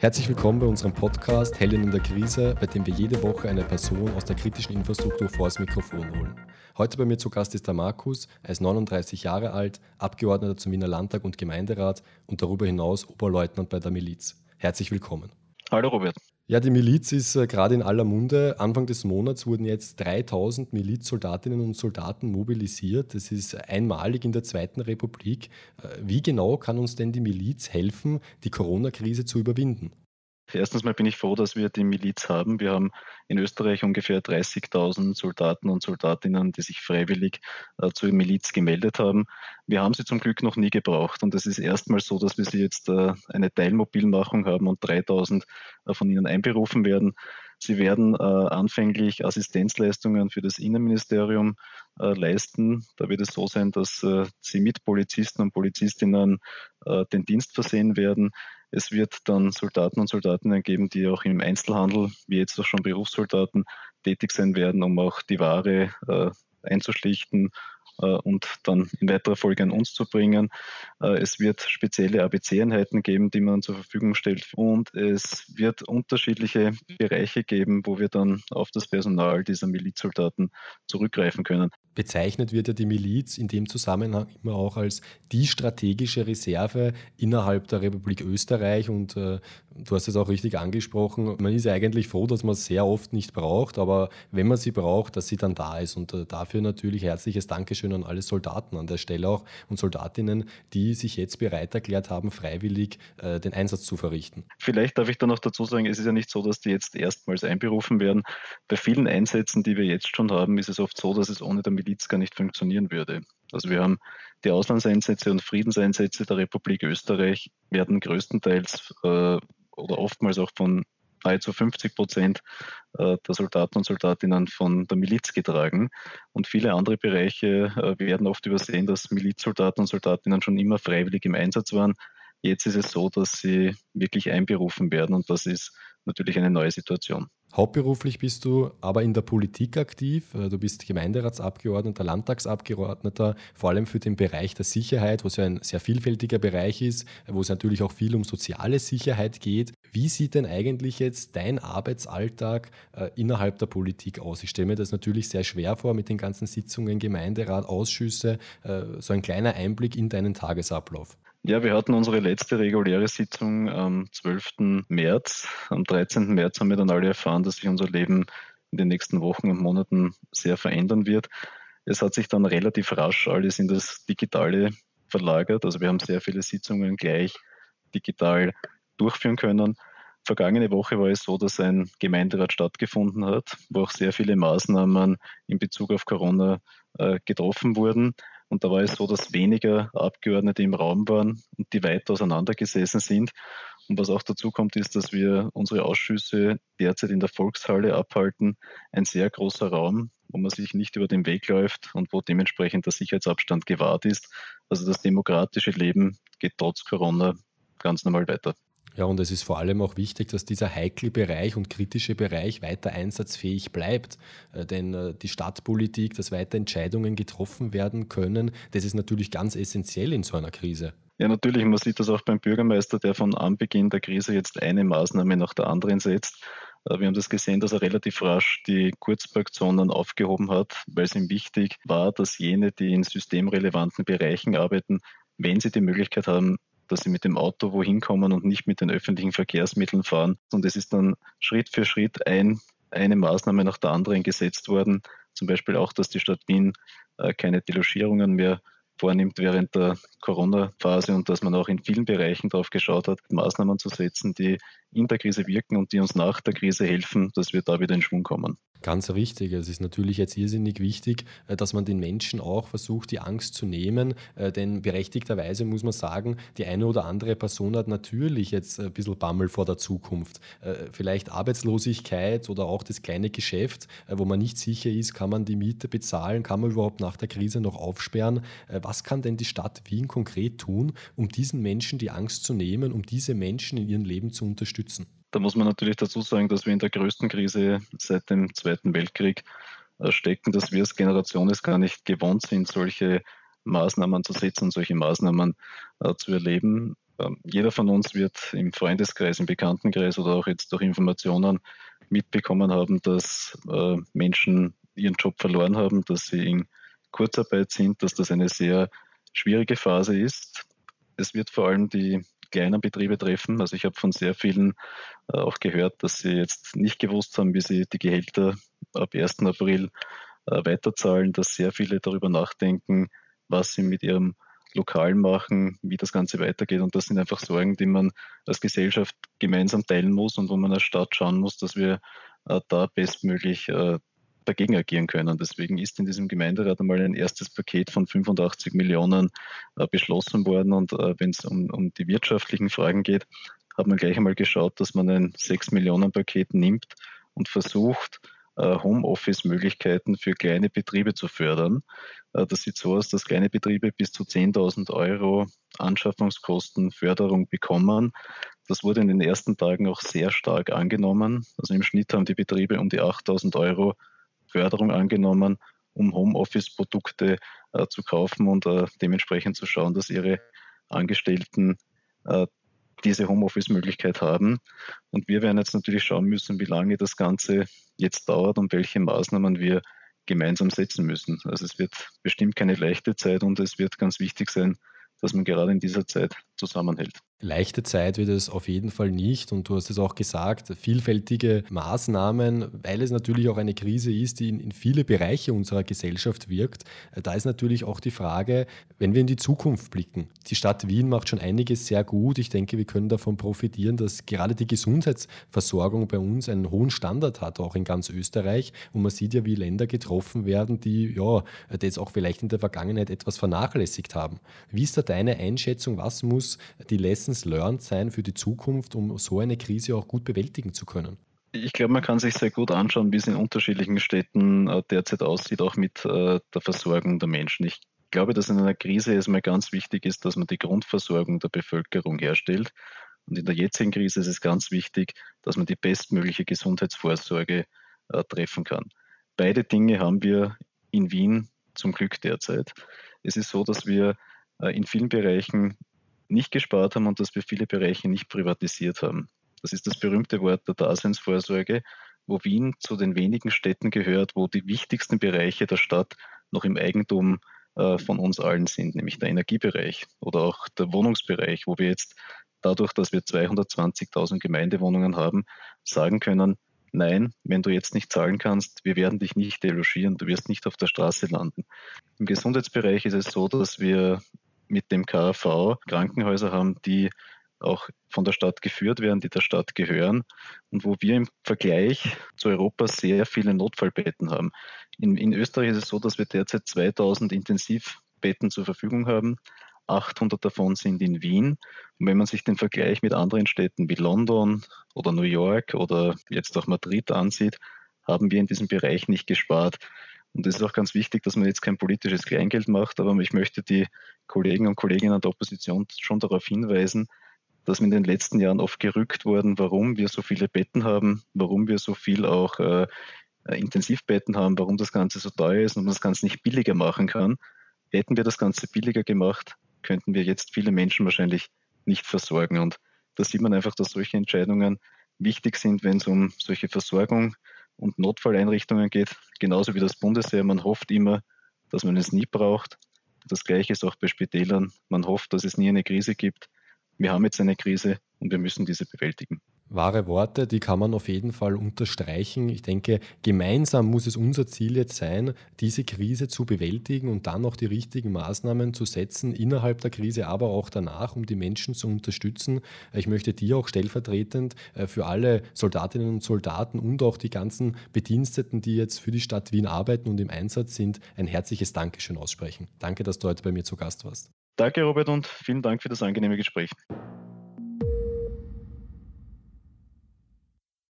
Herzlich willkommen bei unserem Podcast Hellen in der Krise, bei dem wir jede Woche eine Person aus der kritischen Infrastruktur vors Mikrofon holen. Heute bei mir zu Gast ist der Markus. Er ist 39 Jahre alt, Abgeordneter zum Wiener Landtag und Gemeinderat und darüber hinaus Oberleutnant bei der Miliz. Herzlich willkommen. Hallo Robert. Ja, die Miliz ist äh, gerade in aller Munde. Anfang des Monats wurden jetzt 3000 Milizsoldatinnen und Soldaten mobilisiert. Das ist einmalig in der Zweiten Republik. Äh, wie genau kann uns denn die Miliz helfen, die Corona-Krise zu überwinden? Erstens mal bin ich froh, dass wir die Miliz haben. Wir haben in Österreich ungefähr 30.000 Soldaten und Soldatinnen, die sich freiwillig äh, zur Miliz gemeldet haben. Wir haben sie zum Glück noch nie gebraucht und es ist erstmal so, dass wir sie jetzt äh, eine Teilmobilmachung haben und 3.000 äh, von ihnen einberufen werden. Sie werden äh, anfänglich Assistenzleistungen für das Innenministerium äh, leisten. Da wird es so sein, dass äh, sie mit Polizisten und Polizistinnen äh, den Dienst versehen werden. Es wird dann Soldaten und Soldatinnen geben, die auch im Einzelhandel, wie jetzt auch schon Berufssoldaten, tätig sein werden, um auch die Ware äh, einzuschlichten äh, und dann in weiterer Folge an uns zu bringen. Äh, es wird spezielle ABC-Einheiten geben, die man zur Verfügung stellt und es wird unterschiedliche Bereiche geben, wo wir dann auf das Personal dieser Milizsoldaten zurückgreifen können. Bezeichnet wird ja die Miliz in dem Zusammenhang immer auch als die strategische Reserve innerhalb der Republik Österreich. Und äh, du hast es auch richtig angesprochen. Man ist eigentlich froh, dass man es sehr oft nicht braucht, aber wenn man sie braucht, dass sie dann da ist. Und äh, dafür natürlich herzliches Dankeschön an alle Soldaten an der Stelle auch und Soldatinnen, die sich jetzt bereit erklärt haben, freiwillig äh, den Einsatz zu verrichten. Vielleicht darf ich da noch dazu sagen, es ist ja nicht so, dass die jetzt erstmals einberufen werden. Bei vielen Einsätzen, die wir jetzt schon haben, ist es oft so, dass es ohne der Miliz gar nicht funktionieren würde. Also wir haben die Auslandseinsätze und Friedenseinsätze der Republik Österreich werden größtenteils äh, oder oftmals auch von nahezu 50 Prozent äh, der Soldaten und Soldatinnen von der Miliz getragen. Und viele andere Bereiche äh, werden oft übersehen, dass Milizsoldaten und Soldatinnen schon immer freiwillig im Einsatz waren. Jetzt ist es so, dass sie wirklich einberufen werden und das ist natürlich eine neue Situation. Hauptberuflich bist du aber in der Politik aktiv. Äh, du bist Gemeinderatsabgeordneter, Landtagsabgeordneter, vor allem für den Bereich der Sicherheit, was ja ein sehr vielfältiger Bereich ist, wo es natürlich auch viel um soziale Sicherheit geht. Wie sieht denn eigentlich jetzt dein Arbeitsalltag äh, innerhalb der Politik aus? Ich stelle mir das natürlich sehr schwer vor mit den ganzen Sitzungen, Gemeinderat, Ausschüsse, äh, so ein kleiner Einblick in deinen Tagesablauf. Ja, wir hatten unsere letzte reguläre Sitzung am 12. März. Am 13. März haben wir dann alle erfahren, dass sich unser Leben in den nächsten Wochen und Monaten sehr verändern wird. Es hat sich dann relativ rasch alles in das Digitale verlagert. Also wir haben sehr viele Sitzungen gleich digital durchführen können. Vergangene Woche war es so, dass ein Gemeinderat stattgefunden hat, wo auch sehr viele Maßnahmen in Bezug auf Corona äh, getroffen wurden. Und da war es so, dass weniger Abgeordnete im Raum waren und die weit auseinandergesessen sind. Und was auch dazu kommt, ist, dass wir unsere Ausschüsse derzeit in der Volkshalle abhalten. Ein sehr großer Raum, wo man sich nicht über den Weg läuft und wo dementsprechend der Sicherheitsabstand gewahrt ist. Also das demokratische Leben geht trotz Corona ganz normal weiter. Ja, und es ist vor allem auch wichtig, dass dieser heikle Bereich und kritische Bereich weiter einsatzfähig bleibt. Äh, denn äh, die Stadtpolitik, dass weiter Entscheidungen getroffen werden können, das ist natürlich ganz essentiell in so einer Krise. Ja, natürlich. Man sieht das auch beim Bürgermeister, der von Anbeginn der Krise jetzt eine Maßnahme nach der anderen setzt. Äh, wir haben das gesehen, dass er relativ rasch die Kurzparkzonen aufgehoben hat, weil es ihm wichtig war, dass jene, die in systemrelevanten Bereichen arbeiten, wenn sie die Möglichkeit haben, dass sie mit dem Auto wohin kommen und nicht mit den öffentlichen Verkehrsmitteln fahren. Und es ist dann Schritt für Schritt ein, eine Maßnahme nach der anderen gesetzt worden. Zum Beispiel auch, dass die Stadt Wien äh, keine Delogierungen mehr vornimmt während der Corona-Phase und dass man auch in vielen Bereichen darauf geschaut hat, Maßnahmen zu setzen, die in der Krise wirken und die uns nach der Krise helfen, dass wir da wieder in Schwung kommen. Ganz richtig. Es ist natürlich jetzt irrsinnig wichtig, äh, dass man den Menschen auch versucht, die Angst zu nehmen. Äh, denn berechtigterweise muss man sagen, die eine oder andere Person hat natürlich jetzt ein bisschen Bammel vor der Zukunft. Äh, vielleicht Arbeitslosigkeit oder auch das kleine Geschäft, wo man nicht sicher ist, kann man die Miete bezahlen, kann man überhaupt nach der Krise noch aufsperren. Was kann denn die Stadt Wien konkret tun, um diesen Menschen die Angst zu nehmen, um diese Menschen in ihrem Leben zu unterstützen? Da muss man natürlich dazu sagen, dass wir in der größten Krise seit dem Zweiten Weltkrieg äh, stecken, dass wir als Generation es gar nicht gewohnt sind, solche Maßnahmen zu setzen, solche Maßnahmen äh, zu erleben. Ähm, jeder von uns wird im Freundeskreis, im Bekanntenkreis oder auch jetzt durch Informationen mitbekommen haben, dass äh, Menschen ihren Job verloren haben, dass sie in Kurzarbeit sind, dass das eine sehr schwierige Phase ist. Es wird vor allem die kleinen Betriebe treffen. Also ich habe von sehr vielen äh, auch gehört, dass sie jetzt nicht gewusst haben, wie sie die Gehälter ab 1. April äh, weiterzahlen, dass sehr viele darüber nachdenken, was sie mit ihrem Lokal machen, wie das Ganze weitergeht. Und das sind einfach Sorgen, die man als Gesellschaft gemeinsam teilen muss und wo man als Stadt schauen muss, dass wir äh, da bestmöglich äh, dagegen agieren können. Deswegen ist in diesem Gemeinderat einmal ein erstes Paket von 85 Millionen äh, beschlossen worden. Und äh, wenn es um, um die wirtschaftlichen Fragen geht, hat man gleich einmal geschaut, dass man ein 6 Millionen Paket nimmt und versucht, äh, Homeoffice-Möglichkeiten für kleine Betriebe zu fördern. Das sieht so aus, dass kleine Betriebe bis zu 10.000 Euro Anschaffungskosten Förderung bekommen. Das wurde in den ersten Tagen auch sehr stark angenommen. Also im Schnitt haben die Betriebe um die 8.000 Euro Förderung angenommen, um Homeoffice-Produkte äh, zu kaufen und äh, dementsprechend zu schauen, dass ihre Angestellten äh, diese Homeoffice-Möglichkeit haben. Und wir werden jetzt natürlich schauen müssen, wie lange das Ganze jetzt dauert und welche Maßnahmen wir gemeinsam setzen müssen. Also es wird bestimmt keine leichte Zeit und es wird ganz wichtig sein, dass man gerade in dieser Zeit zusammenhält. Leichte Zeit wird es auf jeden Fall nicht und du hast es auch gesagt, vielfältige Maßnahmen, weil es natürlich auch eine Krise ist, die in, in, viele Bereiche unserer Gesellschaft wirkt. Da ist natürlich auch die Frage, wenn wir in die Zukunft blicken. Die Stadt Wien macht schon einiges sehr gut. Ich denke, wir können davon profitieren, dass gerade die Gesundheitsversorgung bei uns einen hohen Standard hat, auch in ganz Österreich. Und man sieht ja, wie Länder getroffen werden, die ja das auch vielleicht in der Vergangenheit etwas vernachlässigt haben. Wie ist da deine Einschätzung? Was muss die Lesson Lessons learned sein für die Zukunft, um so eine Krise auch gut bewältigen zu können? Ich glaube, man kann sich sehr gut anschauen, wie es in unterschiedlichen Städten äh, derzeit aussieht, auch mit äh, der Versorgung der Menschen. Ich glaube, dass in einer Krise erstmal ganz wichtig ist, dass man die Grundversorgung der Bevölkerung herstellt. Und in der jetzigen Krise ist es ganz wichtig, dass man die bestmögliche Gesundheitsvorsorge äh, treffen kann. Beide Dinge haben wir in Wien zum Glück derzeit. Es ist so, dass wir in vielen Bereichen nicht gespart haben und dass wir viele Bereiche nicht privatisiert haben. Das ist das berühmte Wort der Daseinsvorsorge, wo Wien zu den wenigen Städten gehört, wo die wichtigsten Bereiche der Stadt noch im Eigentum äh, von uns allen sind, nämlich der Energiebereich oder auch der Wohnungsbereich, wo wir jetzt dadurch, dass wir 220.000 Gemeindewohnungen haben, sagen können, nein, wenn du jetzt nicht zahlen kannst, wir werden dich nicht delogieren, du wirst nicht auf der Straße landen. Im Gesundheitsbereich ist es so, dass wir mit dem KV Krankenhäuser haben, die auch von der Stadt geführt werden, die der Stadt gehören und wo wir im Vergleich zu Europa sehr viele Notfallbetten haben. In, in Österreich ist es so, dass wir derzeit 2000 Intensivbetten zur Verfügung haben. 800 davon sind in Wien. Und wenn man sich den Vergleich mit anderen Städten wie London oder New York oder jetzt auch Madrid ansieht, haben wir in diesem Bereich nicht gespart. Und es ist auch ganz wichtig, dass man jetzt kein politisches Kleingeld macht, aber ich möchte die Kollegen und Kolleginnen der Opposition schon darauf hinweisen, dass wir in den letzten Jahren oft gerückt wurden, warum wir so viele Betten haben, warum wir so viel auch äh, Intensivbetten haben, warum das Ganze so teuer ist und man das Ganze nicht billiger machen kann. Hätten wir das Ganze billiger gemacht, könnten wir jetzt viele Menschen wahrscheinlich nicht versorgen. Und da sieht man einfach, dass solche Entscheidungen wichtig sind, wenn es um solche Versorgung und Notfalleinrichtungen geht, genauso wie das Bundesheer. Man hofft immer, dass man es nie braucht. Das Gleiche ist auch bei Spitälern. Man hofft, dass es nie eine Krise gibt. Wir haben jetzt eine Krise und wir müssen diese bewältigen. Wahre Worte, die kann man auf jeden Fall unterstreichen. Ich denke, gemeinsam muss es unser Ziel jetzt sein, diese Krise zu bewältigen und dann auch die richtigen Maßnahmen zu setzen, innerhalb der Krise, aber auch danach, um die Menschen zu unterstützen. Ich möchte dir auch stellvertretend äh, für alle Soldatinnen und Soldaten und auch die ganzen Bediensteten, die jetzt für die Stadt Wien arbeiten und im Einsatz sind, ein herzliches Dankeschön aussprechen. Danke, dass du heute bei mir zu Gast warst. Danke, Robert, und vielen Dank für das angenehme Gespräch.